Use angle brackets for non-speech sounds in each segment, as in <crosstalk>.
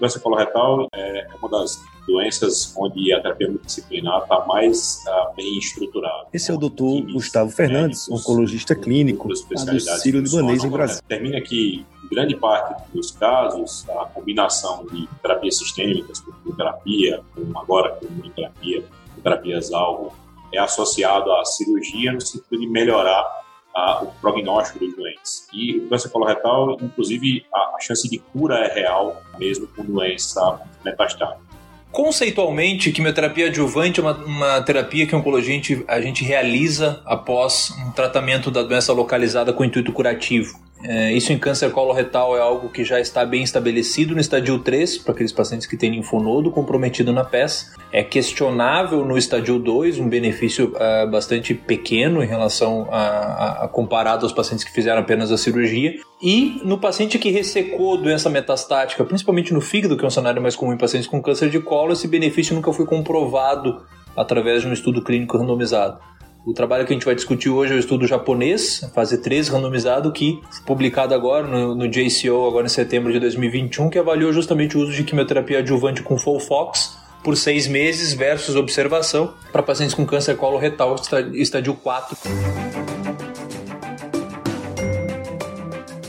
câncer coloretal é uma das doenças onde a terapia multidisciplinar está mais uh, bem estruturada. Esse é o doutor Gustavo Fernandes, médicos, oncologista clínico do Sírio-Libanês em Brasília. Termina que, grande parte dos casos, a combinação de terapias sistêmicas, com terapia, como agora com imunoterapia, terapias-alvo, é associado à cirurgia no sentido de melhorar a, o prognóstico dos doentes. E o câncer coloretal, inclusive, a, a chance de cura é real, mesmo com doença metastática. Conceitualmente, quimioterapia adjuvante é uma, uma terapia que a oncologia a gente, a gente realiza após um tratamento da doença localizada com intuito curativo. É, isso em câncer coloretal é algo que já está bem estabelecido no estadio 3, para aqueles pacientes que têm linfonodo comprometido na peça. É questionável no estadio 2, um benefício uh, bastante pequeno em relação a, a, a, comparado aos pacientes que fizeram apenas a cirurgia. E no paciente que ressecou doença metastática, principalmente no fígado, que é um cenário mais comum em pacientes com câncer de colo, esse benefício nunca foi comprovado através de um estudo clínico randomizado. O trabalho que a gente vai discutir hoje é o estudo japonês, fase 3, randomizado, que foi publicado agora no, no JCO, agora em setembro de 2021, que avaliou justamente o uso de quimioterapia adjuvante com Folfox por seis meses versus observação para pacientes com câncer coloretal estádio 4.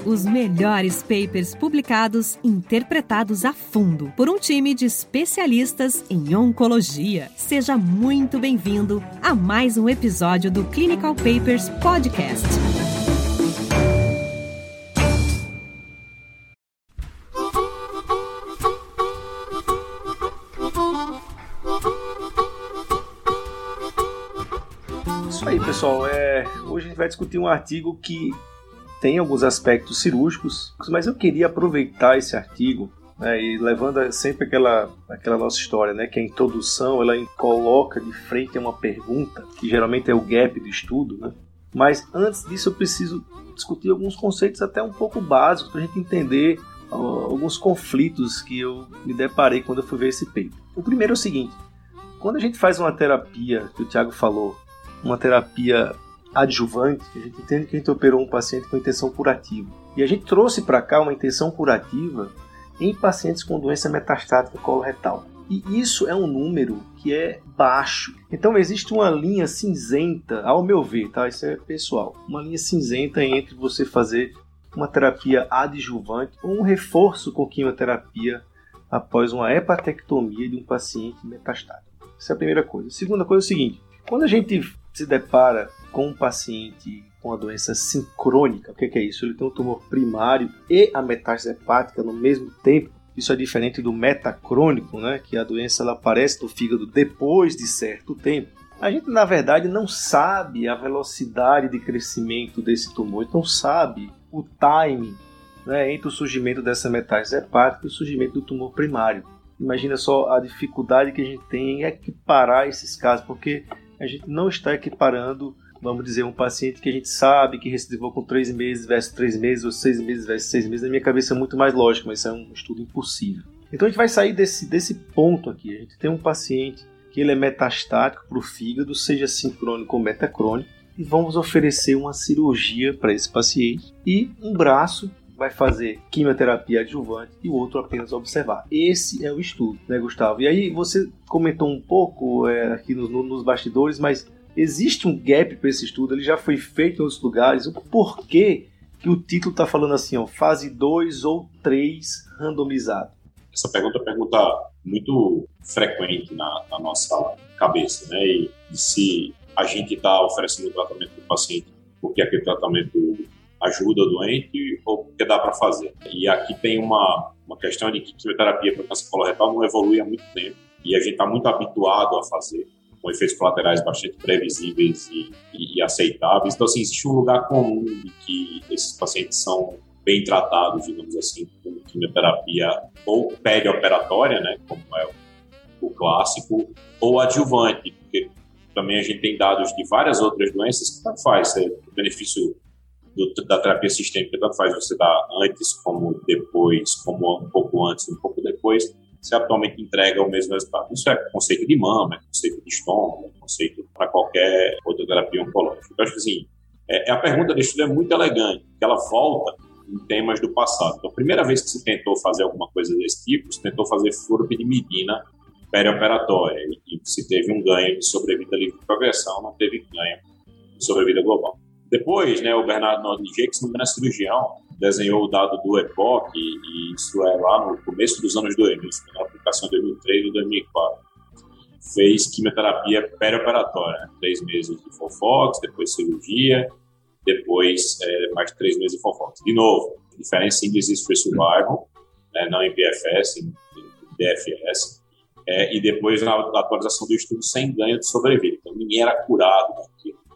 Os melhores papers publicados, interpretados a fundo por um time de especialistas em oncologia. Seja muito bem-vindo a mais um episódio do Clinical Papers Podcast. Isso aí, pessoal. É, hoje a gente vai discutir um artigo que tem alguns aspectos cirúrgicos, mas eu queria aproveitar esse artigo né, e levando sempre aquela, aquela nossa história, né, que a introdução ela coloca de frente a uma pergunta, que geralmente é o gap do estudo, né? mas antes disso eu preciso discutir alguns conceitos até um pouco básicos para a gente entender alguns conflitos que eu me deparei quando eu fui ver esse paper. O primeiro é o seguinte, quando a gente faz uma terapia, que o Thiago falou, uma terapia adjuvante, a gente entende que a gente operou um paciente com intenção curativa. E a gente trouxe para cá uma intenção curativa em pacientes com doença metastática coloretal. E isso é um número que é baixo. Então existe uma linha cinzenta, ao meu ver, tá? Isso é pessoal. Uma linha cinzenta entre você fazer uma terapia adjuvante ou um reforço com quimioterapia após uma hepatectomia de um paciente metastático. Essa é a primeira coisa. A segunda coisa é o seguinte: quando a gente se depara com um paciente com a doença sincrônica. O que é isso? Ele tem um tumor primário e a metástase hepática no mesmo tempo. Isso é diferente do metacrônico, né? que a doença ela aparece no fígado depois de certo tempo. A gente, na verdade, não sabe a velocidade de crescimento desse tumor, não sabe o timing né, entre o surgimento dessa metástase hepática e o surgimento do tumor primário. Imagina só a dificuldade que a gente tem em equiparar esses casos, porque a gente não está equiparando vamos dizer, um paciente que a gente sabe que recidivou com 3 meses versus 3 meses, ou 6 meses versus 6 meses, na minha cabeça é muito mais lógico, mas isso é um estudo impossível. Então a gente vai sair desse, desse ponto aqui. A gente tem um paciente que ele é metastático para o fígado, seja sincrônico ou metacrônico, e vamos oferecer uma cirurgia para esse paciente e um braço vai fazer quimioterapia adjuvante e o outro apenas observar. Esse é o estudo, né, Gustavo? E aí você comentou um pouco é, aqui nos, nos bastidores, mas existe um gap para esse estudo, ele já foi feito em outros lugares. O porquê que o título está falando assim, ó, fase 2 ou 3 randomizado? Essa pergunta é uma pergunta muito frequente na, na nossa cabeça, né? E, e se a gente está oferecendo tratamento para o paciente porque aquele tratamento ajuda o doente ou porque dá para fazer. E aqui tem uma, uma questão de que quimioterapia para câncer coloretal não evolui há muito tempo e a gente está muito habituado a fazer com efeitos colaterais bastante previsíveis e, e, e, aceitáveis. Então, assim, existe um lugar comum de que esses pacientes são bem tratados, digamos assim, com quimioterapia ou perioperatória, né, como é o, o clássico, ou adjuvante, porque também a gente tem dados de várias outras doenças que faz, é, benefício do, da terapia sistêmica, tanto faz você dar antes como depois, como um pouco antes, um pouco depois, se atualmente entrega o mesmo resultado. Isso é conceito de mama, é conceito de estômago, é conceito para qualquer outra terapia oncológica. Então, acho que assim, é, a pergunta desse estudo é muito elegante, porque ela volta em temas do passado. Então, a primeira vez que se tentou fazer alguma coisa desse tipo, se tentou fazer furopidimidina perioperatória e se teve um ganho de sobrevida livre de progressão, não teve ganho de sobrevida global. Depois, né, o Bernardo Nordliger, que se não é cirurgião, desenhou o dado do EPOC, e isso é lá no começo dos anos 2000, na aplicação de 2003 e 2004. Fez quimioterapia perioperatória, né? três meses de Fofox, depois cirurgia, depois é, mais três meses de Fofox. De novo, diferença em disease free survival, né, não em PFS, em, DFS, é, e depois na, atualização do estudo sem ganho de sobrevida. Então ninguém era curado, né,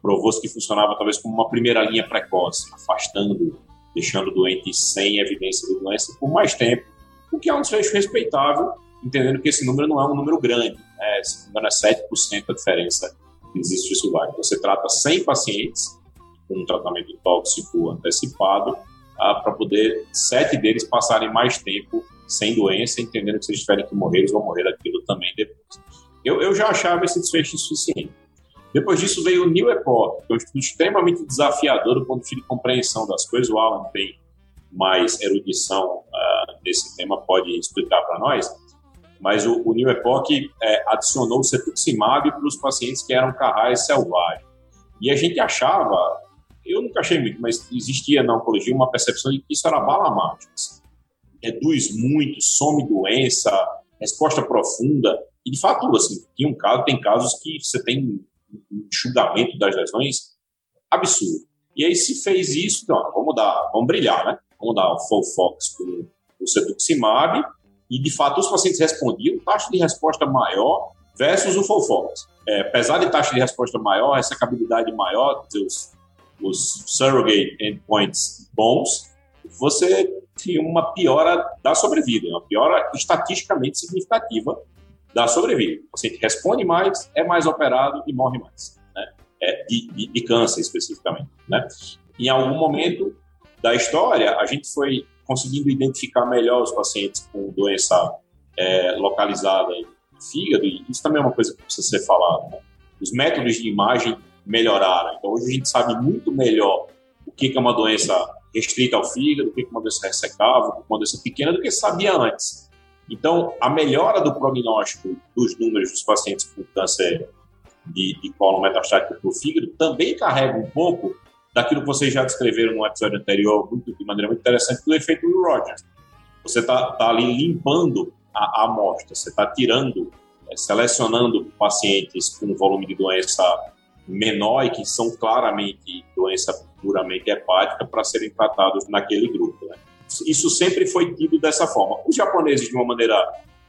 provou-se que funcionava talvez como uma primeira linha precoce, afastando, deixando o doente sem evidência de doença por mais tempo, o que é um desfecho respeitável, entendendo que esse número não é um número grande, né, se não é 7% a diferença que existe de survival. Então, você trata 100 pacientes com um tratamento tóxico antecipado, ah, para poder sete deles passarem mais tempo sem doença, entendendo que se eles tiverem que morrer, eles vão morrer daquilo também depois. Eu, eu já achava esse desfecho insuficiente. Depois disso veio o New Epoch, que é um estudo extremamente desafiador do ponto de vista de compreensão das coisas. O Alan tem mais erudição uh, nesse tema, pode explicar para nós. Mas o, o New Epoch é, adicionou o cetuximab para os pacientes que eram carrais selvagens. E a gente achava, eu nunca achei muito, mas existia na oncologia uma percepção de que isso era bala mágica. Reduz muito, some doença, resposta profunda. E de fato, assim, tem um caso, tem casos que você tem enxugamento das lesões absurdo. E aí se fez isso, então, vamos dar, vamos brilhar, né? Vamos dar o full fox com o cetuximab e de fato os pacientes respondiam, taxa de resposta maior versus o full fox. É, apesar de taxa de resposta maior, ressecabilidade maior, os, os surrogate endpoints bons, você tinha uma piora da sobrevida, uma piora estatisticamente significativa da sobrevida. O paciente responde mais, é mais operado e morre mais, né? É, de, de, de, câncer especificamente, né? Em algum momento da história, a gente foi conseguindo identificar melhor os pacientes com doença é, localizada no fígado, e isso também é uma coisa que precisa ser falado, né? Os métodos de imagem melhoraram, então hoje a gente sabe muito melhor o que é uma doença restrita ao fígado, o que é uma doença ressecável, é uma doença pequena, do que sabia antes. Então, a melhora do prognóstico dos números dos pacientes com câncer de, de colo metastático para o fígado também carrega um pouco daquilo que vocês já descreveram no episódio anterior, muito, de maneira muito interessante, do efeito Will Rogers. Você está tá ali limpando a, a amostra, você está tirando, é, selecionando pacientes com volume de doença menor e que são claramente doença puramente hepática para serem tratados naquele grupo. Né? Isso sempre foi tido dessa forma. Os japoneses, de uma maneira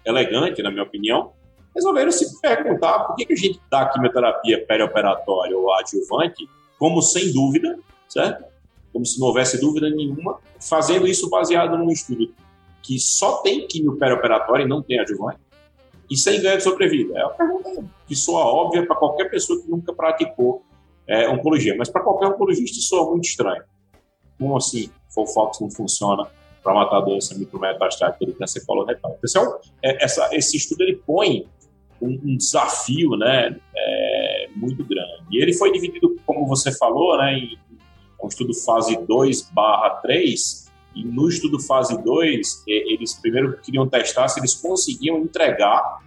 elegante, na minha opinião, resolveram se perguntar por que, a gente dá quimioterapia perioperatória ou adjuvante como sem dúvida, certo? Como se não houvesse dúvida nenhuma, fazendo isso baseado num estudo que só tem quimio perioperatória e não tem adjuvante, e sem ganho de sobrevida. É uma pergunta que soa óbvia para qualquer pessoa que nunca praticou é, oncologia, mas para qualquer oncologista soa muito estranho. Como assim? Fofox não funciona para matar a doença micrometastática de câncer coloretal. Então, é, essa, esse estudo ele põe um, um desafio né, é, muito grande. E ele foi dividido, como você falou, né, em um estudo fase 2 barra 3, e no estudo fase 2, eles primeiro queriam testar se eles conseguiam entregar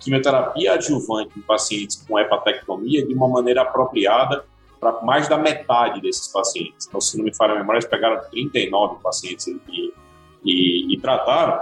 quimioterapia adjuvante em pacientes com hepatectomia de uma maneira apropriada para mais da metade desses pacientes. Então, se não me falha a memória, eles pegaram 39 pacientes e, e, e trataram,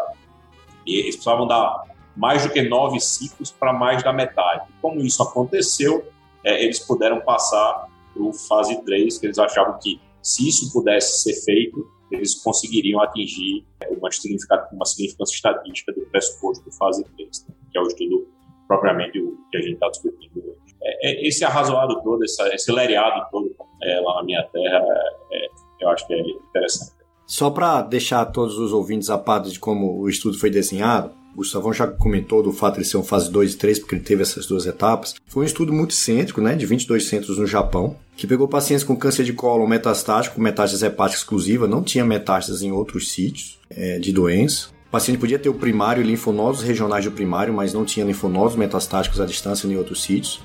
e eles precisavam dar mais do que nove ciclos para mais da metade. Como isso aconteceu, é, eles puderam passar para o fase 3, que eles achavam que se isso pudesse ser feito, eles conseguiriam atingir uma significância, uma significância estatística do pressuposto do fase 3, né, que é o estudo propriamente o que a gente está discutindo hoje. É, é, esse arrazoado todo, esse, lereado todo é, lá na minha terra, é, eu acho que é interessante. Só para deixar todos os ouvintes a par de como o estudo foi desenhado, o Gustavão já comentou do fato de ser um fase 2 e 3, porque ele teve essas duas etapas. Foi um estudo muito cêntrico, né, de 22 centros no Japão, que pegou pacientes com câncer de colo metastático, metástase hepática exclusiva, não tinha metástase em outros sítios é, de doença paciente podia ter o primário e linfonodos regionais do primário, mas não tinha linfonodos metastáticos à distância em outros sítios.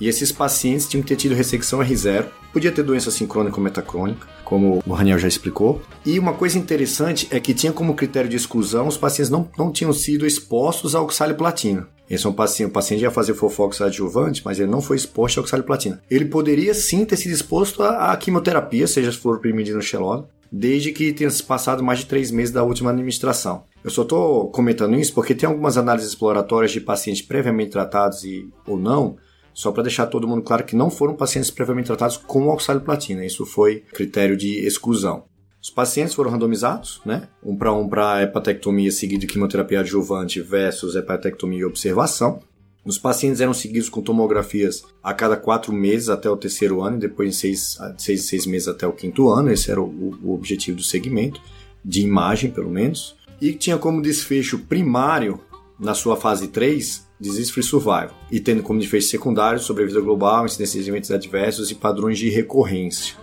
E esses pacientes tinham que ter tido ressecção R0, podia ter doença sincrônica ou metacrônica, como o Raniel já explicou. E uma coisa interessante é que tinha como critério de exclusão os pacientes não, não tinham sido expostos ao oxaliplatina. Esse é um paciente, o paciente ia fazer fofox adjuvante, mas ele não foi exposto ao oxaliplatina. Ele poderia sim ter sido exposto à, quimioterapia, seja fluoropyrimidina ou xelona, desde que tenha se passado mais de três meses da última administração. Eu só estou comentando isso porque tem algumas análises exploratórias de pacientes previamente tratados e, ou não, só para deixar todo mundo claro que não foram pacientes previamente tratados com oxaliplatina, isso foi critério de exclusão. Os pacientes foram randomizados, né? Um para um para hepatectomia seguida de quimioterapia adjuvante versus hepatectomia e observação. Os pacientes eram seguidos com tomografias a cada quatro meses até o terceiro ano, e depois em seis, seis, seis meses até o quinto ano. Esse era o, o objetivo do segmento, de imagem pelo menos. E tinha como desfecho primário, na sua fase 3, disease free survival, e tendo como desfecho secundário sobrevida global, incidência de eventos adversos e padrões de recorrência.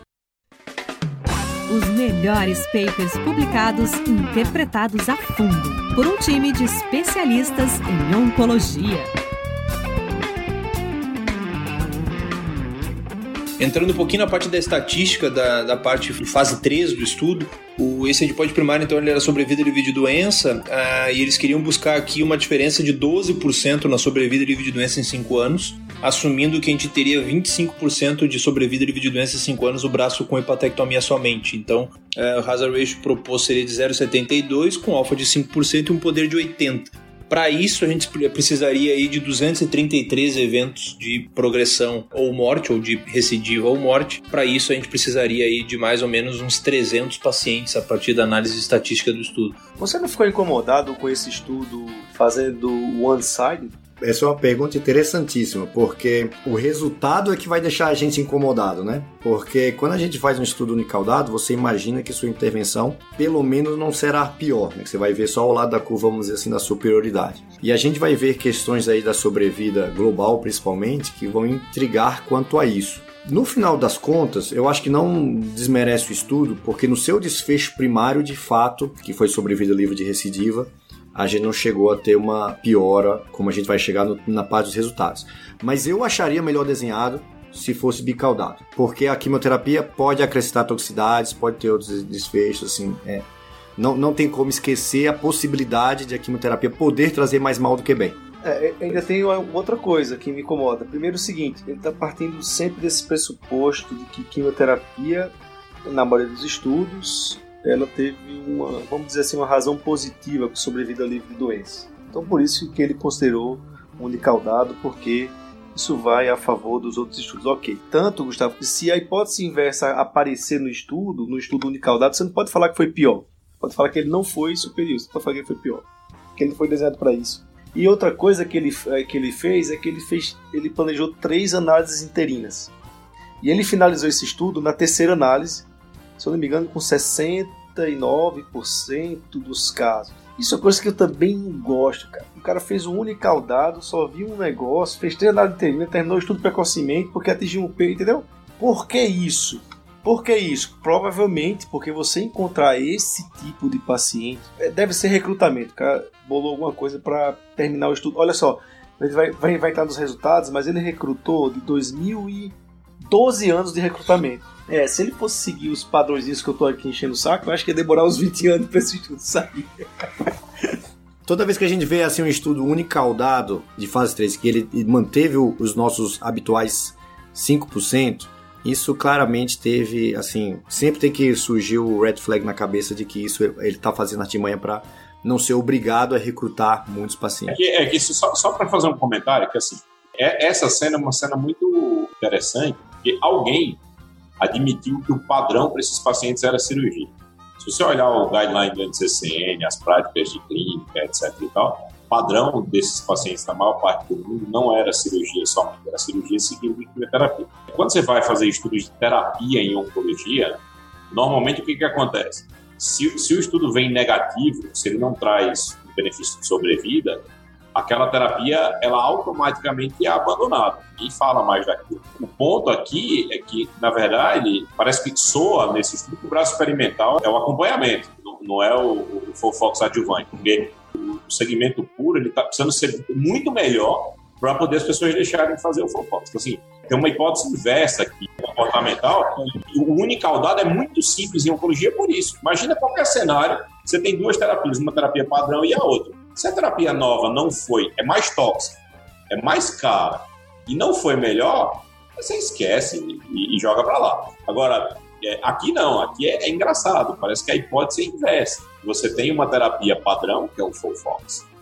Os melhores papers publicados interpretados a fundo por um time de especialistas em oncologia. Entrando um pouquinho na parte da estatística, da, da parte fase 3 do estudo, o, esse endpoint primário, então, ele era sobrevida livre de doença, uh, e eles queriam buscar aqui uma diferença de 12% na sobrevida livre de doença em 5 anos, assumindo que a gente teria 25% de sobrevida livre de doença em 5 anos o braço com hepatectomia somente. Então, uh, o hazard ratio proposto seria de 0,72, com alfa de 5% e um poder de 80%. Para isso, a gente precisaria aí de 233 eventos de progressão ou morte, ou de recidiva ou morte. Para isso, a gente precisaria aí de mais ou menos uns 300 pacientes a partir da análise estatística do estudo. Você não ficou incomodado com esse estudo fazendo one-side? Essa é uma pergunta interessantíssima, porque o resultado é que vai deixar a gente incomodado, né? Porque quando a gente faz um estudo unicaudado, você imagina que sua intervenção, pelo menos, não será pior, né? Você vai ver só o lado da curva, vamos dizer assim, da superioridade. E a gente vai ver questões aí da sobrevida global, principalmente, que vão intrigar quanto a isso. No final das contas, eu acho que não desmerece o estudo, porque no seu desfecho primário, de fato, que foi sobrevida livre de recidiva, a gente não chegou a ter uma piora, como a gente vai chegar no, na parte dos resultados. Mas eu acharia melhor desenhado se fosse bicaudado, porque a quimioterapia pode acrescentar toxicidades, pode ter outros desfechos, assim, é, não, não tem como esquecer a possibilidade de a quimioterapia poder trazer mais mal do que bem. É, ainda tem outra coisa que me incomoda. Primeiro o seguinte, ele está partindo sempre desse pressuposto de que quimioterapia, na maioria dos estudos, ela teve uma, vamos dizer assim, uma razão positiva para sobrevida livre de doença. Então por isso que ele considerou unicaudado, porque isso vai a favor dos outros estudos. Ok. Tanto, Gustavo, que se a hipótese inversa aparecer no estudo, no estudo unicaudado, você não pode falar que foi pior. Pode falar que ele não foi superior, você pode falar que ele foi pior. Que ele foi desenhado para isso. E outra coisa que ele, eh, que ele fez é que ele fez, ele planejou três análises interinas. E ele finalizou esse estudo na terceira análise, se eu não me engano, com 69% dos casos. Isso é coisa que eu também não gosto, cara. O cara fez um unicaudado, só viu um negócio, fez três análises terminou, terminou o estudo precocemente porque atingiu um peito, entendeu? Por que isso? Por que isso? Provavelmente porque você encontrar esse tipo de paciente é, deve ser recrutamento. O cara bolou alguma coisa para terminar o estudo. Olha só, ele vai, vai, vai estar nos resultados, mas ele recrutou de 2012 anos de recrutamento. É, se ele fosse seguir os padrões que eu tô aqui enchendo o saco, eu acho que ia demorar uns 20 anos pra esse estudo sair. <laughs> Toda vez que a gente vê assim um estudo unicaudado de fase 3, que ele manteve os nossos habituais 5%, isso claramente teve, assim, sempre tem que surgir o red flag na cabeça de que isso ele tá fazendo artimanha para não ser obrigado a recrutar muitos pacientes. É que, é que só, só para fazer um comentário, que assim, é, essa cena é uma cena muito interessante, porque alguém admitiu que o padrão para esses pacientes era cirurgia. Se você olhar o guideline do NCCN, as práticas de clínica, etc. e tal, o padrão desses pacientes, na maior parte do mundo, não era cirurgia somente, era cirurgia seguida de quimioterapia. Quando você vai fazer estudos de terapia em oncologia, normalmente o que, que acontece? Se, se o estudo vem negativo, se ele não traz benefício de sobrevida, aquela terapia ela automaticamente é abandonada. Ninguém fala mais daquilo. O ponto aqui é que, na verdade, parece que soa nesse estudo que o braço experimental é o acompanhamento. Não, é o, o Fofox adjuvante, porque o segmento puro ele está precisando ser muito melhor para poder as pessoas deixarem de fazer o Fofox. Então, assim, tem uma hipótese inversa aqui, comportamental, e o unicaudado é muito simples em oncologia por isso. Imagina qualquer cenário, você tem duas terapias, uma terapia padrão e a outra. Se a terapia nova não foi, é mais tóxica, é mais cara e não foi melhor, você esquece e, e joga para lá. Agora, é, aqui não, aqui é, é, engraçado, parece que a hipótese é inversa. Você tem uma terapia padrão, que é o full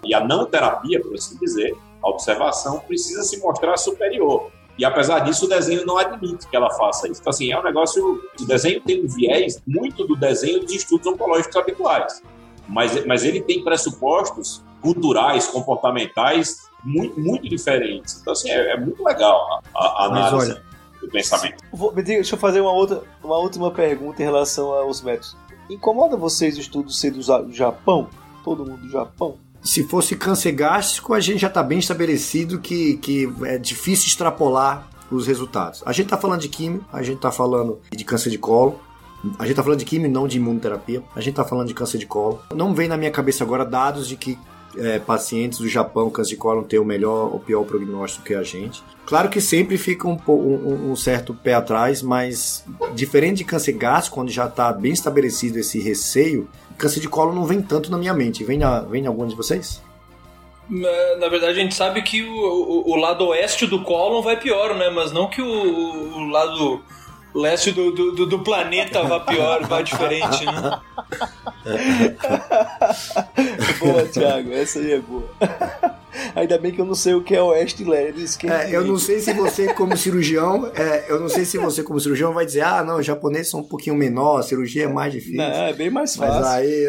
e a não terapia, por assim dizer, a observação precisa se mostrar superior. E apesar disso, o desenho não admite que ela faça isso. Então, assim, é um negócio. O desenho tem um viés muito do desenho dos estudos oncológicos habituais. Mas, mas ele tem pressupostos culturais, comportamentais muito, muito diferentes. Então, assim, é, é muito legal a, a análise olha, do pensamento. Vou, deixa eu fazer uma, outra, uma última pergunta em relação aos métodos. Incomoda vocês o estudo ser do Japão? Todo mundo do Japão? Se fosse câncer gástrico, a gente já está bem estabelecido que, que é difícil extrapolar os resultados. A gente está falando de químio, a gente está falando de câncer de colo, a gente está falando de químio, não de imunoterapia. A gente está falando de câncer de colo. Não vem na minha cabeça agora dados de que é, pacientes do Japão, câncer de colo, têm o melhor ou pior prognóstico que a gente. Claro que sempre fica um, um, um certo pé atrás, mas diferente de câncer gástrico, onde já está bem estabelecido esse receio, câncer de colo não vem tanto na minha mente. Vem, na, vem em algum de vocês? Na verdade, a gente sabe que o, o, o lado oeste do cólon vai pior, né? Mas não que o, o lado leste do, do, do, planeta vá pior, vá diferente, né? <laughs> boa, Thiago, essa aí é boa. Ainda bem que eu não sei o que é oeste e leste. É, eu não sei se você, como cirurgião, é, eu não sei se você, como cirurgião, vai dizer, ah, não, os japoneses são um pouquinho menor, a cirurgia é mais difícil. Não, é bem mais fácil. Mas aí.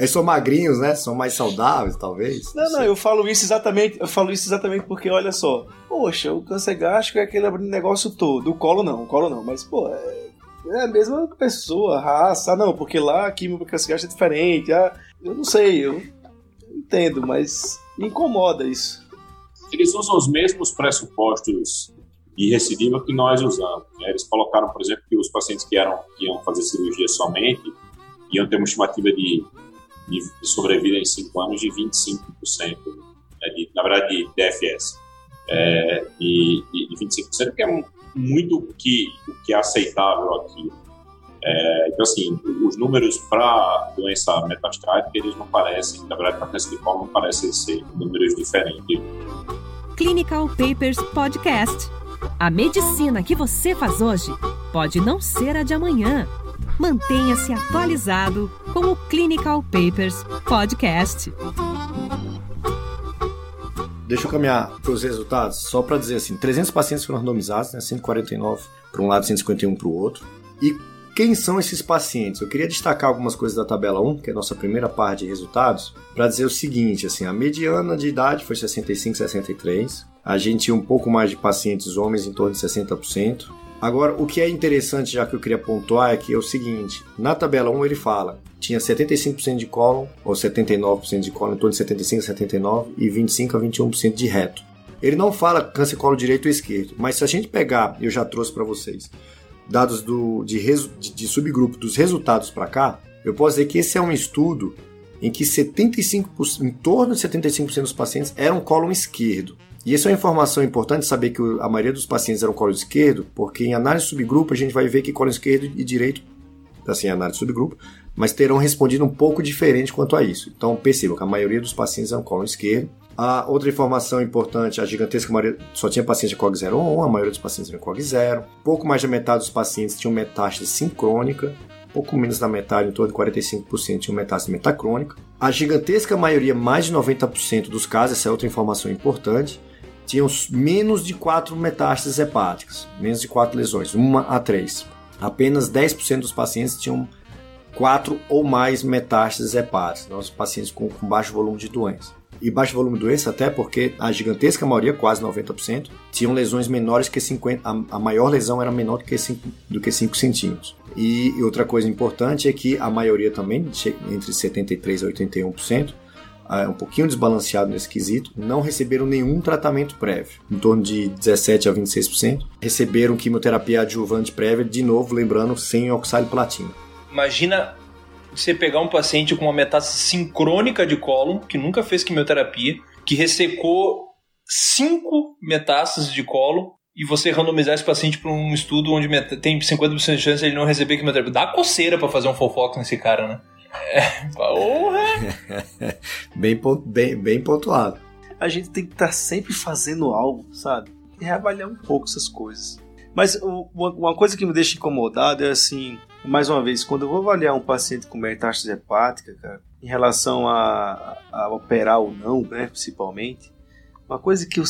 Eles são magrinhos, né? São mais saudáveis, talvez. Não, não, não eu falo isso exatamente. Eu falo isso exatamente porque, olha só, poxa, o câncer gástrico é aquele negócio todo. O colo não, o colo não, mas, pô, é, é a mesma pessoa, raça. Ah, não, porque lá a química câncer gástrico é diferente. Ah, eu não sei, eu entendo, mas me incomoda isso. Eles usam os mesmos pressupostos de recidiva que nós usamos. Né? Eles colocaram, por exemplo, que os pacientes que, eram, que iam fazer cirurgia somente iam ter uma estimativa de de sobrevida em 5 anos de 25%, né, de, na verdade, de DFS. É, e, e, 25%, que é muito o que, o que é aceitável aqui. É, então, assim, os números para doença metastática, eles não parecem, na verdade, para câncer de colo, não parecem ser números diferentes. Clinical Papers Podcast. A medicina que você faz hoje pode não ser a de amanhã Mantenha-se atualizado com o Clinical Papers Podcast. Deixa eu caminhar para os resultados, só para dizer assim: 300 pacientes foram randomizados, né, 149 para um lado, 151 para o outro. E quem são esses pacientes? Eu queria destacar algumas coisas da tabela 1, que é a nossa primeira parte de resultados, para dizer o seguinte, assim, a mediana de idade foi 65, 63. A gente tinha um pouco mais de pacientes homens, em torno de 60%. Agora, o que é interessante, já que eu queria pontuar, é que é o seguinte: na tabela 1 ele fala tinha 75% de cólon, ou 79% de cólon, em torno de 75% a 79% e 25% a 21% de reto. Ele não fala câncer colo direito ou esquerdo, mas se a gente pegar, eu já trouxe para vocês, dados do, de, de, de subgrupo dos resultados para cá, eu posso dizer que esse é um estudo em que 75%, em torno de 75% dos pacientes eram cólon esquerdo. E isso é uma informação importante saber que a maioria dos pacientes eram colo esquerdo, porque em análise subgrupo a gente vai ver que colo esquerdo e direito, assim, análise subgrupo, mas terão respondido um pouco diferente quanto a isso. Então percebam que a maioria dos pacientes eram colo esquerdo. A outra informação importante, a gigantesca maioria só tinha pacientes de COG 0 ou 1, a maioria dos pacientes eram COG 0. Pouco mais da metade dos pacientes tinham metástase sincrônica, pouco menos da metade, em torno de 45%, tinham metástase metacrônica. A gigantesca maioria, mais de 90% dos casos, essa é outra informação importante, tinham menos de 4 metástases hepáticas, menos de 4 lesões, 1 a 3. Apenas 10% dos pacientes tinham 4 ou mais metástases hepáticas, então, os pacientes com, com baixo volume de doença. E baixo volume de doença até porque a gigantesca maioria, quase 90%, tinham lesões menores que 50%, a, a maior lesão era menor do que 5, do que 5 centímetros. E, e outra coisa importante é que a maioria também, entre 73% e 81%, é um pouquinho desbalanceado nesse quesito, não receberam nenhum tratamento prévio, em torno de 17 a 26%. Receberam quimioterapia adjuvante prévia, de novo, lembrando, sem oxaliplatina. Imagina você pegar um paciente com uma metástase sincrônica de cólon, que nunca fez quimioterapia, que ressecou cinco metástases de colo e você randomizar esse paciente para um estudo onde tem 50% de chance de ele não receber quimioterapia. Dá coceira para fazer um fofoca nesse cara, né? É, porra! <laughs> bem, bem, bem pontuado. A gente tem que estar tá sempre fazendo algo, sabe? E reavaliar um pouco essas coisas. Mas uma coisa que me deixa incomodado é assim, mais uma vez, quando eu vou avaliar um paciente com metástase hepática, cara, em relação a, a, operar ou não, né, principalmente, uma coisa que eu,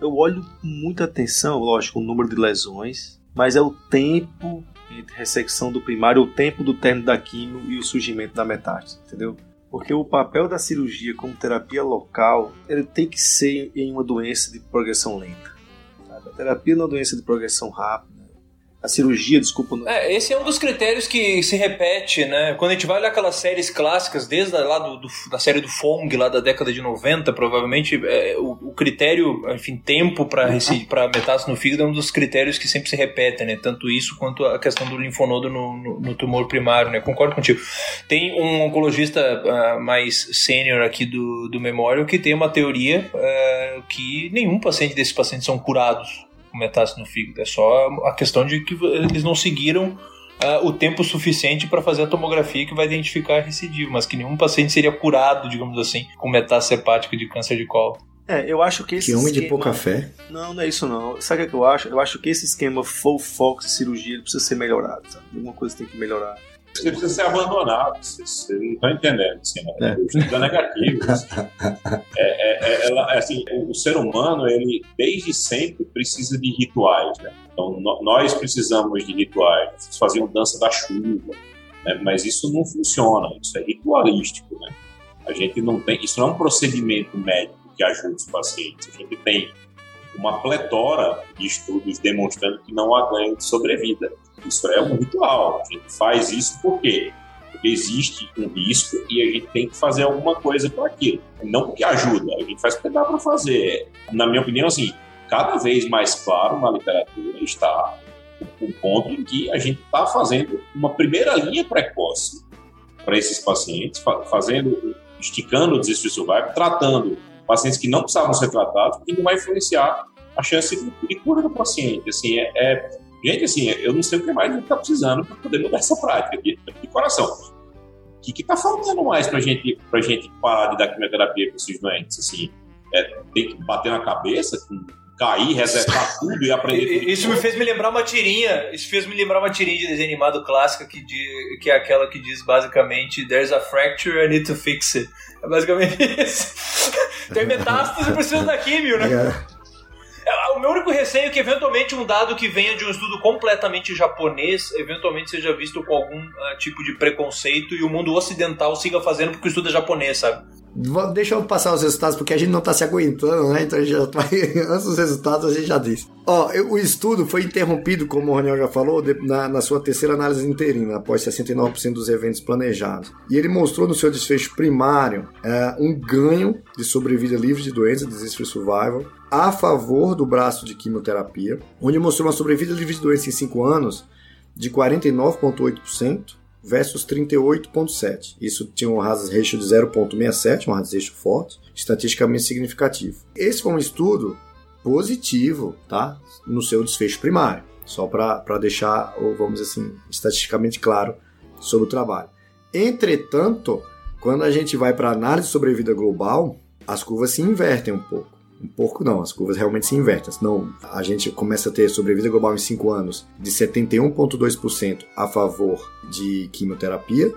eu olho com muita atenção, lógico, o número de lesões, mas é o tempo entre ressecção do primário, o tempo do término da quimio e o surgimento da metástase, entendeu? Porque o papel da cirurgia como terapia local, ele tem que ser em uma doença de progressão lenta. Sabe? A terapia numa doença de progressão rápida, a cirurgia, desculpa. É, esse é um dos critérios que se repete, né? Quando a gente vai olhar aquelas séries clássicas, desde lá do, do, da série do Fong, lá da década de 90, provavelmente, é, o, o, critério, enfim, tempo para metástase no fígado é um dos critérios que sempre se repetem, né? Tanto isso quanto a questão do linfonodo no, no, no tumor primário, né? Concordo contigo. Tem um oncologista uh, mais sênior aqui do, do Memorial que tem uma teoria uh, que nenhum paciente desses pacientes são curados com metástase no fígado. É só a questão de que eles não seguiram uh, o tempo suficiente para fazer a tomografia que vai identificar a recidiva, mas que nenhum paciente seria curado, digamos assim, com metástase hepática de câncer de colo. É, eu acho que esse Que homem esquema... de pouca fé. Não, não é isso não. Sabe o que eu acho? Eu acho que esse esquema full fox cirurgia precisa ser melhorado, sabe? Alguma coisa tem que melhorar você precisa ser abandonado. Você, você não está entendendo. Assim, né? é. É negativo. Assim. É, é, é, é, assim, o, o, ser humano, ele desde sempre precisa de rituais. Né? Então, no, nós precisamos de rituais. Vocês faziam dança da chuva. Né? Mas isso não funciona. Isso é ritualístico. Né? A gente não tem. Isso não é um procedimento médico que ajuda os pacientes. A gente tem uma pletora de estudos demonstrando que não há ganho de sobrevida. Isso é um ritual. A gente faz isso por quê? Porque existe um risco e a gente tem que fazer alguma coisa para aquilo. Não porque ajuda, a gente faz porque dá para fazer. Na minha opinião, assim, cada vez mais claro na literatura está o ponto em que a gente está fazendo uma primeira linha precoce para esses pacientes, fazendo, esticando o desespero survival, tratando pacientes que não precisavam ser tratados, que não vai influenciar a chance de, cura do paciente. Assim, é, é Gente, assim, eu não sei o que mais a gente está precisando para poder mudar essa prática de, de coração. O que está faltando mais para gente, a gente parar de dar quimioterapia para esses doentes? Assim, é, tem que bater na cabeça, cair, resetar <laughs> tudo e aprender tudo. Isso me fez me lembrar uma tirinha. Isso fez me lembrar uma tirinha de desenho animado clássica que, de, que é aquela que diz basicamente There's a fracture, I need to fix it. É basicamente <laughs> isso. Tem metástase, precisa da químio, né? É. O meu único receio é que eventualmente um dado que venha de um estudo completamente japonês, eventualmente seja visto com algum uh, tipo de preconceito e o mundo ocidental siga fazendo porque o estudo é japonês, sabe? Deixa eu passar os resultados, porque a gente não está se aguentando, né? Então a gente já vai. <laughs> Antes dos resultados, a gente já disse. Ó, o estudo foi interrompido, como o Raniel já falou, na, na sua terceira análise interina, após 69% dos eventos planejados. E ele mostrou no seu desfecho primário é, um ganho de sobrevida livre de doença, free survival, a favor do braço de quimioterapia, onde mostrou uma sobrevida livre de doença em 5 anos de 49,8% versus 38,7%. Isso tinha um hazard ratio de 0,67, um hazard ratio forte, estatisticamente significativo. Esse foi um estudo positivo, tá? No seu desfecho primário, só para deixar, vamos dizer assim, estatisticamente claro sobre o trabalho. Entretanto, quando a gente vai para análise de sobrevida global, as curvas se invertem um pouco. Um pouco não, as curvas realmente se invertem. Senão a gente começa a ter sobrevida global em 5 anos de 71,2% a favor de quimioterapia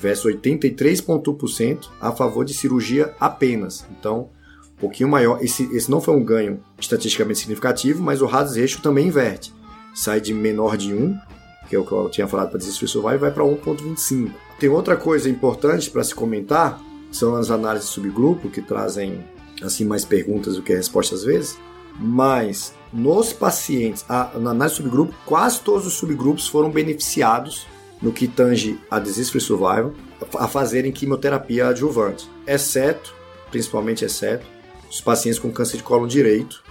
versus 83,1% a favor de cirurgia apenas. Então, um pouquinho maior. Esse, esse não foi um ganho estatisticamente significativo, mas o hazard ratio também inverte. Sai de menor de 1, que é o que eu tinha falado para desistir survival, e vai para 1,25. Tem outra coisa importante para se comentar, são as análises subgrupo que trazem assim mais perguntas do que respostas às vezes, mas nos pacientes, a, na análise subgrupo, quase todos os subgrupos foram beneficiados no que tange a disease free survival a fazerem quimioterapia adjuvante, exceto, principalmente exceto, os pacientes com câncer de colo direito,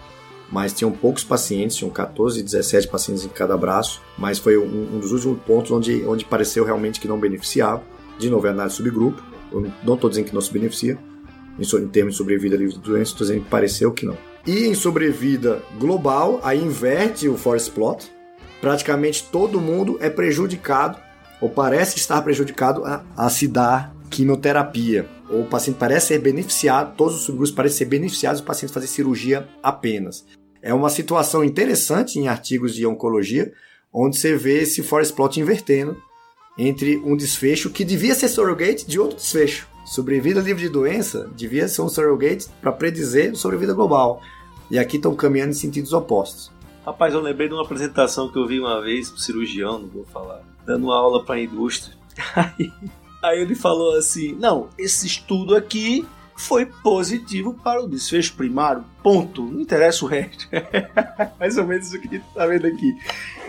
mas tinham poucos pacientes, tinham 14 e 17 pacientes em cada braço, mas foi um, um dos últimos pontos onde, onde pareceu realmente que não beneficiava. De novo, é análise subgrupo. Eu não estou dizendo que não se beneficia. Em termos de sobrevida livre de doença, estou dizendo que pareceu que não. E em sobrevida global, aí inverte o forest plot. Praticamente todo mundo é prejudicado, ou parece estar prejudicado a, a se dar quimioterapia. Ou o paciente parece ser beneficiado, todos os subgrupos parecem ser beneficiados, o paciente fazer cirurgia apenas. É uma situação interessante em artigos de oncologia, onde você vê esse forest plot invertendo entre um desfecho que devia ser surrogate de outro desfecho. Sobrevida livre de doença devia ser um surrogate para predizer sobrevida global. E aqui estão caminhando em sentidos opostos. Rapaz, eu lembrei de uma apresentação que eu vi uma vez pro cirurgião, não vou falar, dando uma aula para a indústria. Aí, <laughs> aí ele falou assim: Não, esse estudo aqui foi positivo para o desfecho primário. Ponto. Não interessa o resto. <laughs> Mais ou menos o que tá vendo aqui.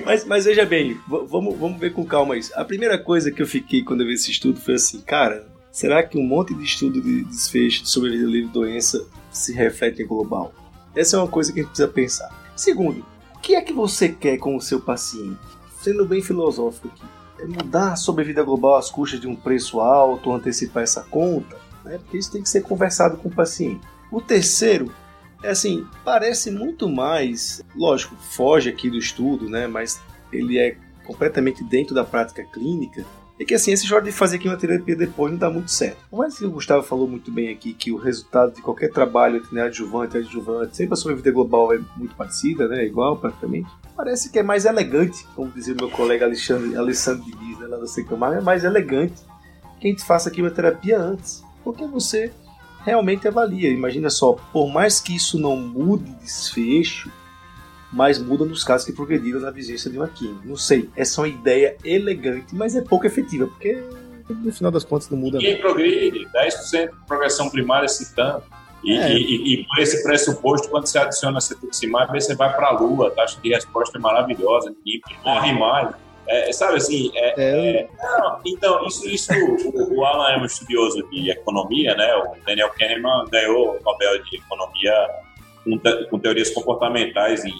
Mas, mas veja bem, vamos, vamos ver com calma isso. A primeira coisa que eu fiquei quando eu vi esse estudo foi assim, cara, será que um monte de estudo de desfecho sobre vida livre de doença se reflete em global? Essa é uma coisa que a gente precisa pensar. Segundo, o que é que você quer com o seu paciente? Sendo bem filosófico aqui. É mudar a sobrevida global às custas de um preço alto, antecipar essa conta? né? Porque isso tem que ser conversado com o paciente. O terceiro é assim, parece muito mais, lógico, foge aqui do estudo, né? Mas ele é completamente dentro da prática clínica. É que assim, esse jogo de fazer quimioterapia depois não dá muito certo. Que o Gustavo falou muito bem aqui que o resultado de qualquer trabalho entre adjuvante e adjuvante, sempre a sobrevida global é muito parecida, né? Igual praticamente. Parece que é mais elegante, como dizia o meu colega Alexandre, Alessandro Diniz, né, lá da Secamar, é mais elegante que a gente faça a quimioterapia antes porque você realmente avalia. Imagina só, por mais que isso não mude desfecho, mas muda nos casos que progrediram na vigência de uma química. Não sei, essa é uma ideia elegante, mas é pouco efetiva, porque no final das contas não muda Quem progride, 10% de progressão primária citando. E, é. e, e, por esse pressuposto, quando você adiciona a cetuximab, você vai para a lua, a taxa de resposta é maravilhosa, ninguém morre mais. É, sabe assim, é, é, é... Não, então, isso, isso o, o, Alan é um estudioso de economia, né? O Daniel Kahneman ganhou o Nobel de Economia com, te, com teorias comportamentais em,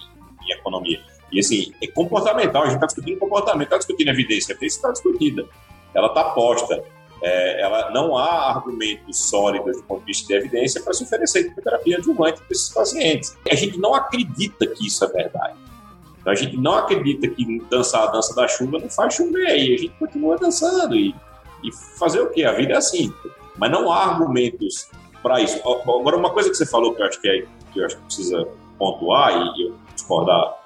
em, economia. E assim, é comportamental, a gente está discutindo comportamento, está discutindo evidência, a evidência está discutida, ela está posta. É, ela não há argumentos sólidos do ponto de vista de evidência para se oferecer terapia adjuvante para esses pacientes. A gente não acredita que isso é verdade. Então a gente não acredita que dançar a dança da chuva não faz chover, e a gente continua dançando. E, e fazer o quê? A vida é assim. Mas não há argumentos para isso. Agora, uma coisa que você falou que eu acho que, é, que, eu acho que precisa pontuar, e eu discordar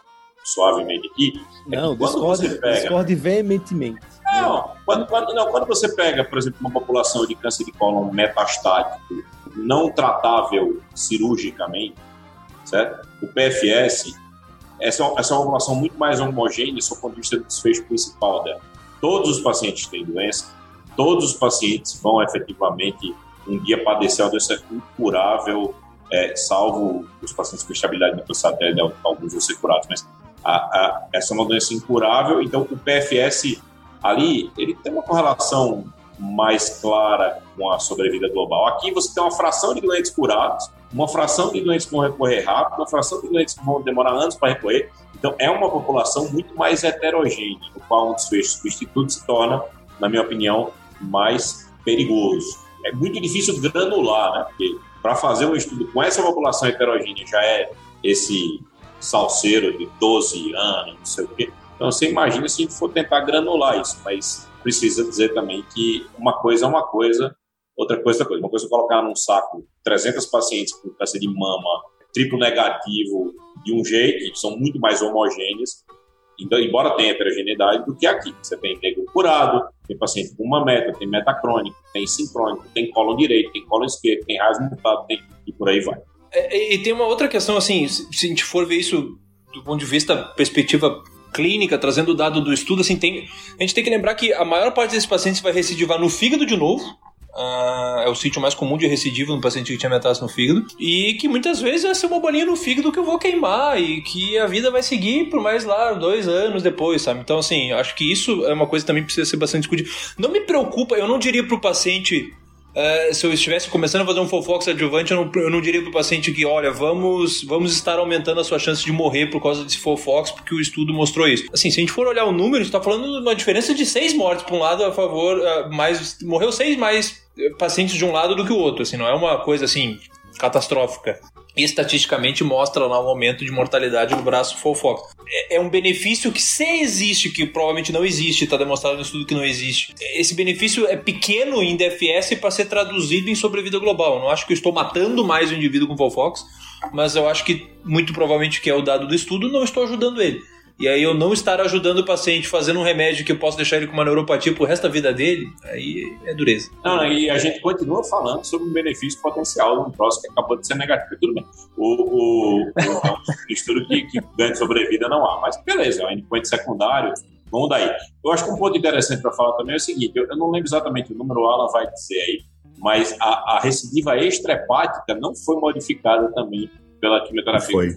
suavemente aqui. É não, discorde, pega... discorde veementemente. Não quando, quando, não, quando você pega, por exemplo, uma população de câncer de cólon metastático, não tratável cirurgicamente, certo? O PFS essa, essa é uma população muito mais homogênea do ponto de vista do desfecho principal dela. Todos os pacientes têm doença, todos os pacientes vão efetivamente um dia padecer uma doença incurável, é, salvo os pacientes com estabilidade microsatélite, alguns vão ser curados, mas a, a, essa é uma doença incurável, então o PFS ali, ele tem uma correlação mais clara com a sobrevida global. Aqui você tem uma fração de doentes curados, uma fração de doentes que vão recorrer rápido, uma fração de doentes que vão demorar anos para recorrer. Então, é uma população muito mais heterogênea, no qual um desfecho substituto se torna, na minha opinião, mais perigoso. É muito difícil granular, né? Porque para fazer um estudo com essa população heterogênea já é esse salseiro de 12 anos, não sei o quê. Então, você imagina se a gente for tentar granular isso, mas precisa dizer também que uma coisa é uma coisa, outra coisa é outra coisa. Uma coisa é colocar num saco 300 pacientes com câncer de mama triplo negativo de um jeito, que são muito mais homogêneos, embora tenha heterogeneidade, do que aqui. Você tem negro curado, tem paciente com uma meta, tem meta crônica, tem sincrônico, tem colo direito, tem colo esquerdo, tem raiz mutado, tem... e por aí vai. É, e tem uma outra questão, assim, se a gente for ver isso do ponto de vista perspectiva clínica, trazendo o dado do estudo, assim, tem, a gente tem que lembrar que a maior parte desses pacientes vai recidivar no fígado de novo, Uh, é o sítio mais comum de recidiva no paciente que tinha metástase no fígado. E que muitas vezes vai ser uma bolinha no fígado que eu vou queimar e que a vida vai seguir por mais lá dois anos depois, sabe? Então, assim, acho que isso é uma coisa que também precisa ser bastante discutida. Não me preocupa, eu não diria pro paciente Uh, se eu estivesse começando a fazer um Fofox adjuvante, eu não, eu não diria para o paciente que, olha, vamos, vamos estar aumentando a sua chance de morrer por causa desse Fofox, porque o estudo mostrou isso. Assim, se a gente for olhar o número, está falando de uma diferença de seis mortes para um lado a favor, uh, mais, morreu seis mais pacientes de um lado do que o outro, assim, não é uma coisa assim catastrófica estatisticamente mostra lá um aumento de mortalidade no braço full fox. É, é um benefício que se existe, que provavelmente não existe, está demonstrado no estudo que não existe. Esse benefício é pequeno em DFS para ser traduzido em sobrevida global. Eu não acho que eu estou matando mais o indivíduo com full fox, mas eu acho que muito provavelmente que é o dado do estudo, não estou ajudando ele. E aí eu não estar ajudando o paciente fazendo um remédio que eu posso deixar ele com uma neuropatia pro resto da vida dele, aí é dureza. Não, e a gente continua falando sobre o benefício potencial de um troço que acabou de ser negativo. Tudo bem. O, o, o <laughs> estudo que, que ganha de sobrevida não há. Mas beleza, é um endpoint secundário. Vamos daí. Eu acho que um ponto interessante para falar também é o seguinte: eu, eu, não lembro exatamente o número, o Alan vai dizer aí, mas a, a recidiva extrahepática não foi modificada também pela quimioterapia. Foi.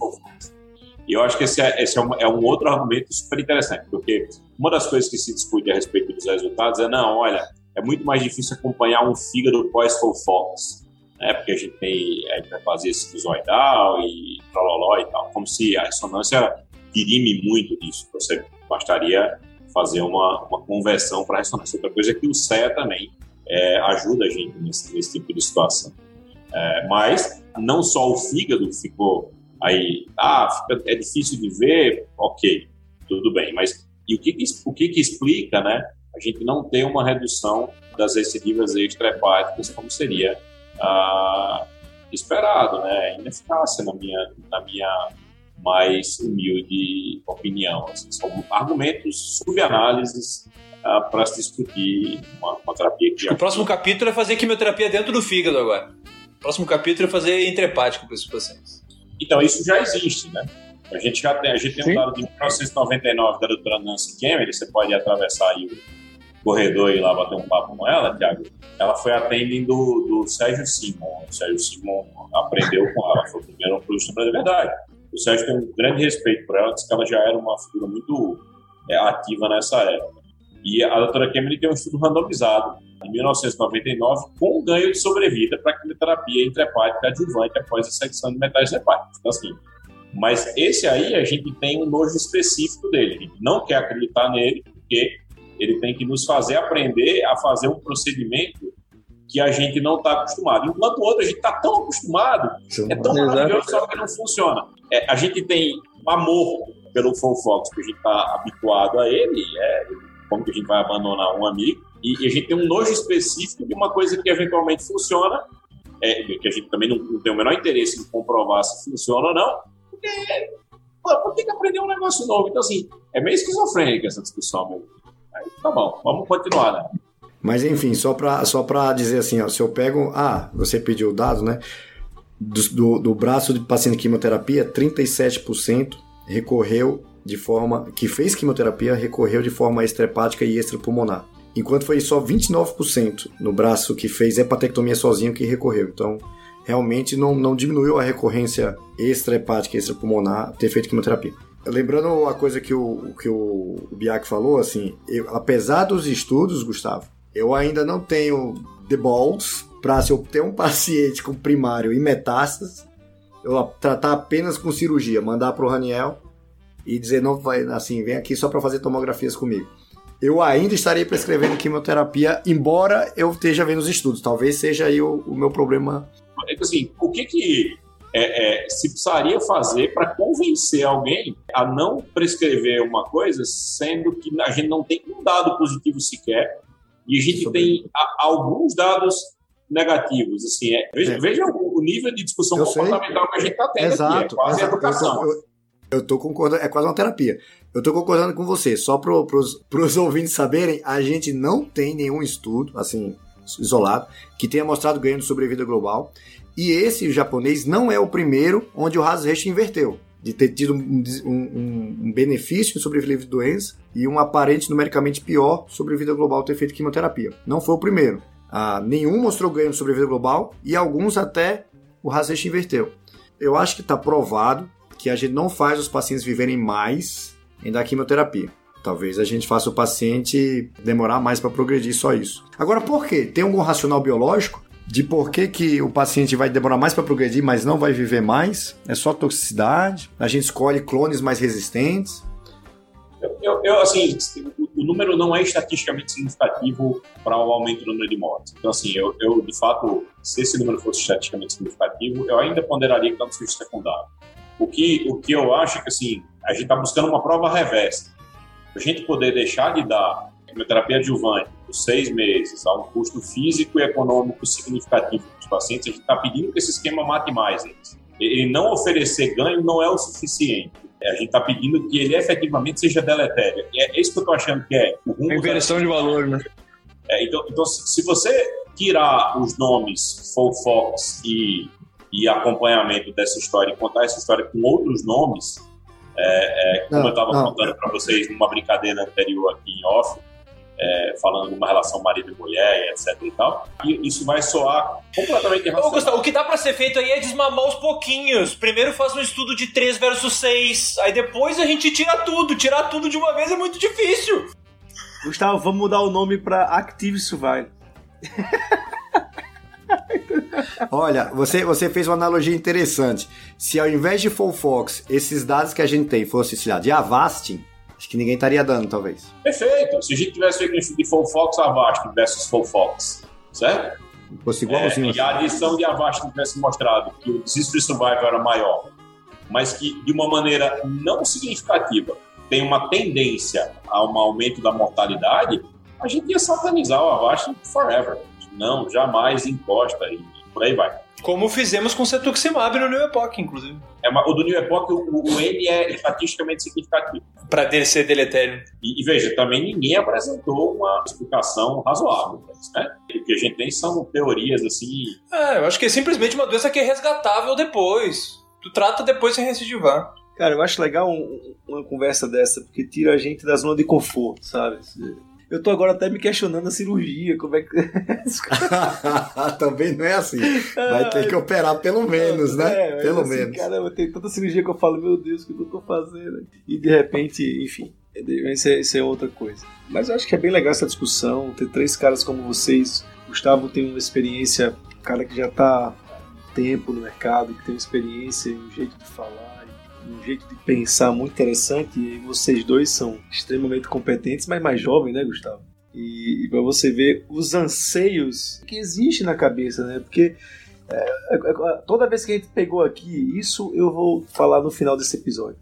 E eu acho que esse, é, esse é, um, é, um, outro argumento super interessante, porque uma das coisas que se discute a respeito dos resultados é, não, olha, é muito mais difícil acompanhar um fígado pós-Fox, né, porque a gente tem a hiperplasia sinusoidal e trololó e tal, como se a ressonância dirime muito disso, você bastaria fazer uma, uma conversão para ressonância. Outra coisa é que o CEA também é, ajuda a gente nesse, nesse tipo de situação. É, mas não só o fígado ficou Aí, ah, é difícil de ver, ok, tudo bem. Mas e o que, o que, que explica, né? A gente não ter uma redução das recidivas extrahepáticas como seria ah, esperado, né? Ineficácia na minha, na minha mais humilde opinião. Assim, são argumentos, subanálises ah, para se discutir uma, uma terapia que. O próximo capítulo é fazer quimioterapia dentro do fígado agora. O próximo capítulo é fazer intrahepático para esses pacientes. Então, isso já existe, né? A gente já tem, a gente tem um dado de 1999 da doutora Nancy Kemmerer, você pode atravessar aí o corredor e ir lá bater um papo com ela, Tiago. Ela foi atendendo do, do Sérgio Simon. O Sérgio Simon aprendeu com ela, foi o primeiro produto da verdade. O Sérgio tem um grande respeito por ela, disse que ela já era uma figura muito é, ativa nessa época. E a doutora Kemmerer tem um estudo randomizado em 1999 com ganho de sobrevida para quimioterapia intrahepática adjuvante após a secção de metais hepáticos. Então, assim, mas esse aí a gente tem um nojo específico dele. A gente não quer acreditar nele, porque ele tem que nos fazer aprender a fazer um procedimento que a gente não está acostumado. Enquanto o outro, a gente está tão acostumado, é tão maravilhoso, só que não funciona. É, a gente tem amor pelo Fofox, porque a gente está habituado a ele, é, como que a gente vai abandonar um amigo, e, e, a gente tem um nojo específico de uma coisa que eventualmente funciona, é, que a gente também não, não, tem o menor interesse em comprovar se funciona ou não, porque pô, que, aprender um negócio novo? Então, assim, é meio esquizofrênica essa discussão, meu. Aí, tá bom, vamos continuar, né? Mas enfim, só para só dizer assim, ó, se eu pego. Ah, você pediu o dado, né? Do, do, do braço de paciente de quimioterapia, 37% recorreu de forma. que fez quimioterapia recorreu de forma extrahepática e extrapulmonar enquanto foi só 29% no braço que fez hepatectomia sozinho que recorreu. Então, realmente não, não diminuiu a recorrência extrahepática, extrapulmonar ter feito quimioterapia. Lembrando a coisa que o, que o Biak falou, assim, eu, apesar dos estudos, Gustavo, eu ainda não tenho the balls para se eu ter um <laughs> paciente com primário e metástases, eu tratar apenas com cirurgia, mandar para o Raniel e dizer não vai assim, vem aqui só para fazer tomografias comigo eu ainda estarei prescrevendo quimioterapia, embora eu esteja vendo os estudos. Talvez seja aí o, o meu problema. É assim, o que que é, é, se precisaria fazer para convencer alguém a não prescrever uma coisa, sendo que a gente não tem um dado positivo sequer e a gente tem a, alguns dados negativos. Assim, é, veja, é. veja o, nível de discussão eu comportamental sei. que a gente está tendo Exato, aqui. É quase exato. educação. Eu, eu, eu tô concordando, é quase uma terapia. Eu tô concordando com você. Só pro, pros, pros <laughs> ouvintes saberem, a gente não tem nenhum estudo, assim, isolado, que tenha mostrado ganho de sobrevida global. E esse japonês não é o primeiro onde o Haas inverteu. De ter tido um, um, um benefício em sobrevivência de doença e um aparente numericamente pior sobrevida global ter feito quimioterapia. Não foi o primeiro. Ah, nenhum mostrou ganho de sobrevida global e alguns até o Haas inverteu. Eu acho que está provado que a gente não faz os pacientes viverem mais em dar quimioterapia. Talvez a gente faça o paciente demorar mais para progredir, só isso. Agora, por quê? Tem algum racional biológico? de por que, que o paciente vai demorar mais para progredir, mas não vai viver mais? É só toxicidade? A gente escolhe clones mais resistentes? Eu, eu assim, o número não é estatisticamente significativo para o aumento do número de mortes. Então, assim, eu, eu, de fato, se esse número fosse estatisticamente significativo, eu ainda ponderaria que está no secundário. O que, o que eu acho é que, assim, a gente está buscando uma prova reversa. A gente poder deixar de dar quimioterapia adjuvante por seis meses, a um custo físico e econômico significativo para os pacientes, a gente está pedindo que esse esquema mate mais eles. Ele não oferecer ganho não é o suficiente. A gente está pedindo que ele efetivamente seja deletério. É isso que eu estou achando que é. O é inversão de valor, né? É, então, então, se você tirar os nomes Fofox e, e acompanhamento dessa história e contar essa história com outros nomes, é, é, como não, eu estava contando para vocês numa brincadeira anterior aqui em off, é, falando de uma relação marido e mulher, etc e tal. E isso vai soar completamente errado. Gustavo, o que dá para ser feito aí é desmamar os pouquinhos. Primeiro faz um estudo de 3 versus 6, aí depois a gente tira tudo. Tirar tudo de uma vez é muito difícil. Gustavo, vamos mudar o nome para Active Survival. <laughs> <laughs> Olha, você, você fez uma analogia interessante. Se ao invés de Fofox, esses dados que a gente tem fosse, sei lá, de Avastin, Acho que ninguém estaria dando, talvez. Perfeito. Se a gente tivesse feito de Full Fox Avast versus Full Fox, certo? Fosse igualzinho. É, e a assim. adição de Avast tivesse mostrado que o Disease Survival era maior, mas que de uma maneira não significativa tem uma tendência a um aumento da mortalidade, a gente ia satanizar o Avast forever. Não, jamais encosta e por aí vai. Como fizemos com o Cetuximab no New Epoch, inclusive. É, o do New Epoch, o, o N é estatisticamente significativo. Para ser deletério. E, e, veja, também ninguém apresentou uma explicação razoável né? O que a gente tem são teorias assim. É, eu acho que é simplesmente uma doença que é resgatável depois. Tu trata depois sem recidivar. Cara, eu acho legal um, uma conversa dessa, porque tira a gente da zona de conforto, sabe? Eu tô agora até me questionando a cirurgia, como é que. <laughs> <laughs> Também não é assim. Vai ter que operar pelo menos, né? É, pelo assim, menos. Caramba, tem tanta cirurgia que eu falo, meu Deus, o que eu tô fazendo? E de repente, enfim, isso é, isso é outra coisa. Mas eu acho que é bem legal essa discussão, ter três caras como vocês. Gustavo tem uma experiência, cara que já tá há tempo no mercado, que tem uma experiência e um jeito de falar um jeito de pensar muito interessante e vocês dois são extremamente competentes, mas mais jovens, né, Gustavo? E, e para você ver os anseios que existem na cabeça, né? Porque é, é, é, toda vez que a gente pegou aqui, isso eu vou falar no final desse episódio.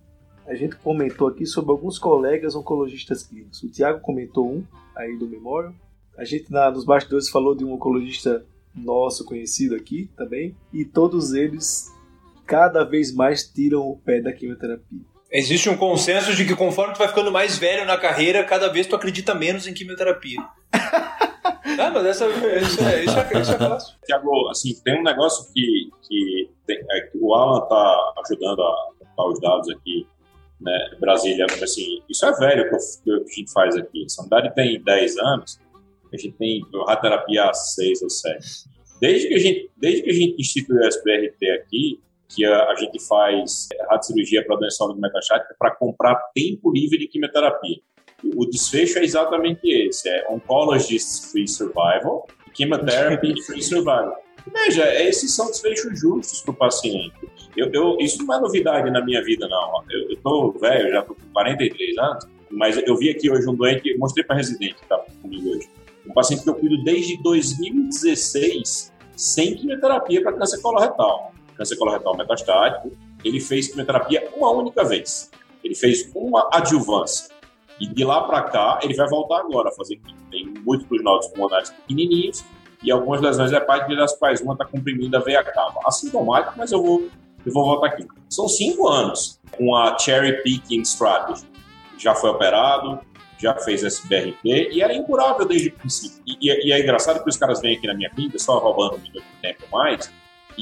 A gente comentou aqui sobre alguns colegas oncologistas clínicos. O Tiago comentou um aí do Memorial. A gente na, nos bastidores falou de um oncologista nosso conhecido aqui também. E todos eles cada vez mais tiram o pé da quimioterapia. Existe um consenso de que conforme tu vai ficando mais velho na carreira, cada vez tu acredita menos em quimioterapia. <laughs> ah, mas essa, isso, é, isso, é, isso é fácil. Tiago, assim, tem um negócio que, que, tem, é, que o Alan está ajudando a botar os dados aqui, né, Brasília, assim, isso é velho que, que a gente faz aqui. Essa unidade tem 10 anos, a gente tem radioterapia há 6 ou 7. Desde que a gente, desde que a gente instituiu o SBRT aqui, que a, a gente faz radiocirurgia para doença metastática para comprar tempo livre de quimioterapia. O desfecho é exatamente esse: é Oncologist Free Survival e Chemotherapy <laughs> Free Survival. Veja, esses são desfechos justos para o paciente. Eu, eu, isso não é novidade na minha vida, não. Eu estou velho, já estou com 43 anos, mas eu vi aqui hoje um doente, mostrei para residente que estava comigo hoje. Um paciente que eu cuido desde 2016 sem quimioterapia para câncer coloretal câncer coloretal metastático, ele fez quimioterapia uma única vez. Ele fez uma adjuvância. E de lá para cá, ele vai voltar agora a fazer quimio. Tem múltiplos nódulos pulmonares pequenininhos e algumas lesões hepáticas das quais uma está comprimindo a veia cava. Assintomático, mas eu vou, eu vou voltar aqui. São cinco anos com a cherry picking strategy. Já foi operado, já fez SBRT e era incurável desde o princípio. E, e, é engraçado que os caras vêm aqui na minha clínica, só roubando um tempo mais,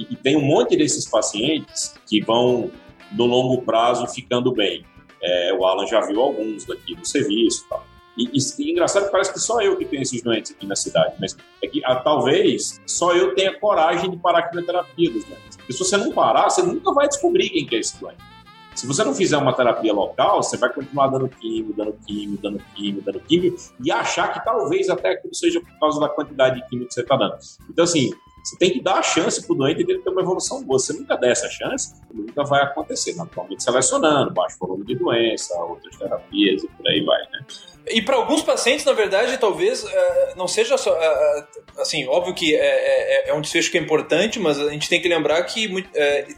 e, e, tem um monte desses pacientes que vão, no longo prazo, ficando bem. É, o Alan já viu alguns daqui no serviço e, e engraçado que parece que só eu que tenho esses doentes aqui na cidade, mas é que ah, talvez só eu tenha coragem de parar a quimioterapia dos doentes. Porque se você não parar, você nunca vai descobrir quem que é esse doente. Se você não fizer uma terapia local, você vai continuar dando químio, dando químio, dando químio, dando químio, e achar que talvez até aquilo seja por causa da quantidade de químio que você está dando. Então, assim, você tem que dar a chance para o doente dele ter uma evolução boa. Você nunca der essa chance, nunca vai acontecer. Naturalmente selecionando, baixo volume de doença, outras terapias e por aí vai, né? E para alguns pacientes, na verdade, talvez uh, não seja só. Uh, assim, óbvio que é, é, é, um desfecho que é importante, mas a gente tem que lembrar que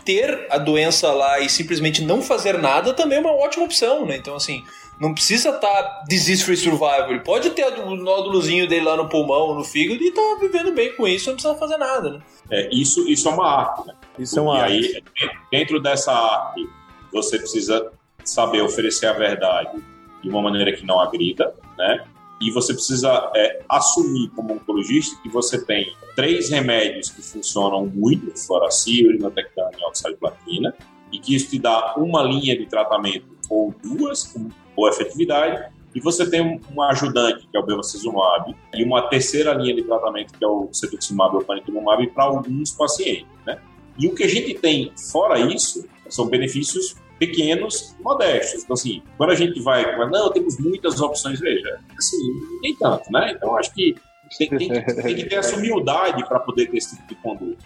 ter a doença lá e simplesmente não fazer nada também é uma ótima opção, né? Então, assim, não precisa estar tá disease free survival. Ele pode ter o nódulozinho dele lá no pulmão, no fígado e tá vivendo bem com isso, não precisa fazer nada, né? É, isso, isso é uma arte, né? Isso é uma e arte. aí, dentro dessa arte, você precisa saber oferecer a verdade de uma maneira que não agrida, né? E você precisa é, assumir como oncologista que você tem três remédios que funcionam muito, fluoracil, irinotectano e oxaliplatina, e que isso te dá uma linha de tratamento ou duas com boa efetividade, e você tem um ajudante, que é o bevacizumab, e uma terceira linha de tratamento, que é o cetuximab ou panitumumab, para alguns pacientes, né? E o que a gente tem fora isso são benefícios pequenos, modestos. Então, assim, quando a gente vai, não, temos muitas opções, veja, assim, nem tanto, né? Então, acho que tem, tem, tem que ter essa humildade para poder ter esse tipo de conduta.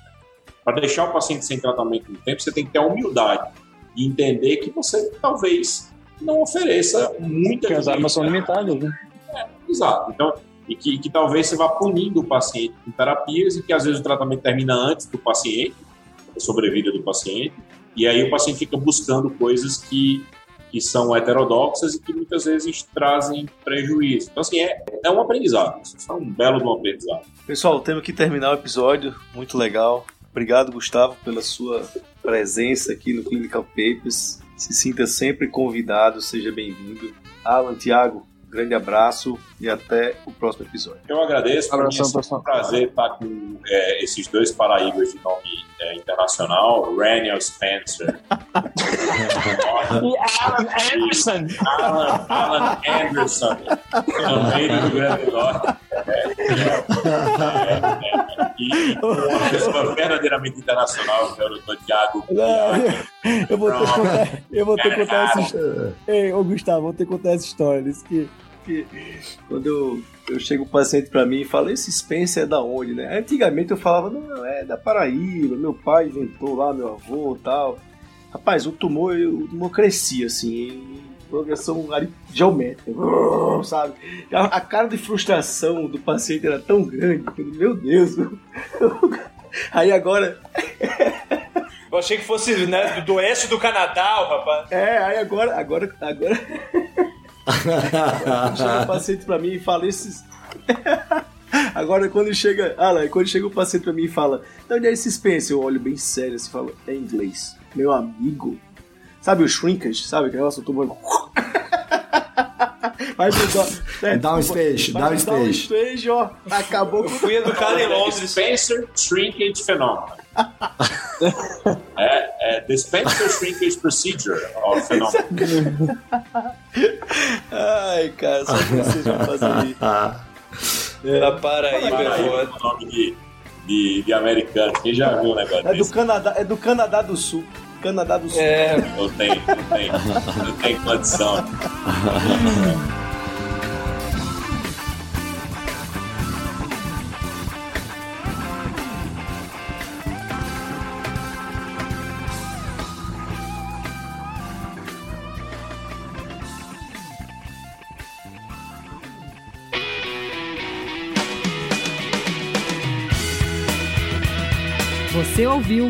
Para deixar o paciente sem tratamento no tempo, você tem que ter a humildade e entender que você talvez não ofereça muita Porque as armas são limitadas, né? É, exato. Então, e que, que talvez você vá punindo o paciente com terapias e que às vezes o tratamento termina antes do paciente, a sobrevida do paciente, e aí o paciente fica buscando coisas que, que são heterodoxas e que muitas vezes trazem prejuízo. Então, assim, é, é um aprendizado. Isso é um belo um aprendizado. Pessoal, temos que terminar o episódio. Muito legal. Obrigado, Gustavo, pela sua presença aqui no Clinical Papers. Se sinta sempre convidado, seja bem-vindo. Alan, Tiago, grande abraço e até o próximo episódio. Eu agradeço, para mim é um prazer estar com é, esses dois paraíbas de nome é, internacional, Raniel Spencer e Alan Anderson. Alan, Alan Anderson, também do Grande Norte. É, é, e uma pessoa verdadeiramente internacional, que é o. Tiago. Eu vou ter que contar, eu vou ter que contar essa história. Ei, ô Gustavo, vou ter que contar essa história. Que quando eu, eu chego o paciente para mim e fala, esse Spencer é da onde, né? Antigamente eu falava, não, é da Paraíba, meu pai inventou lá, meu avô tal. Rapaz, o tumor, o tumor crescia assim, progressão geométrica, <laughs> sabe? A, a, cara de frustração do paciente era tão grande, que, meu Deus. <laughs> Aí agora. <laughs> Eu achei que fosse né, do oeste do Canadá, o rapaz. É, aí agora, agora, agora. chega o paciente pra mim e fala esses. Agora, quando chega. Ah, lá, quando chega o paciente pra mim e fala, de onde é esse Spencer? Eu olho bem sério assim e falo, é inglês. Meu amigo. Sabe o shrinkage? Sabe que negócio tomando. Vai é, downstage, downstage. Downstage, ó. Acabou com. Eu fui educado em Londres. Spencer Shrinkage Phenomenon. <laughs> é, é The Spencer Shrinkage Procedure, ó, fenômeno. Ai, cara, só que vocês vão fazer isso. É. Da Paraíba, Paraíba é o nome de, de, de americano. Quem já viu o negócio é do Canadá É do Canadá do Sul. Canadá do Sul. É. Eu tenho, eu tenho. Eu tenho condição. Você ouviu